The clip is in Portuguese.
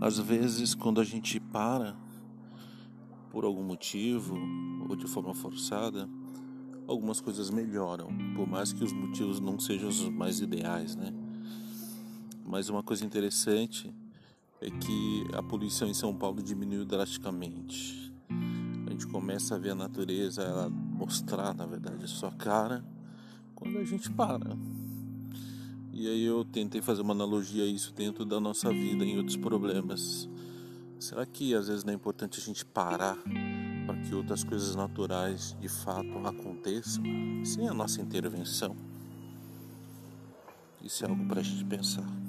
Às vezes, quando a gente para por algum motivo ou de forma forçada, algumas coisas melhoram, por mais que os motivos não sejam os mais ideais, né? Mas uma coisa interessante é que a poluição em São Paulo diminuiu drasticamente. A gente começa a ver a natureza ela mostrar, na verdade, a sua cara quando a gente para. E aí eu tentei fazer uma analogia a isso dentro da nossa vida em outros problemas. Será que às vezes não é importante a gente parar para que outras coisas naturais de fato aconteçam sem a nossa intervenção? Isso é algo para a gente pensar.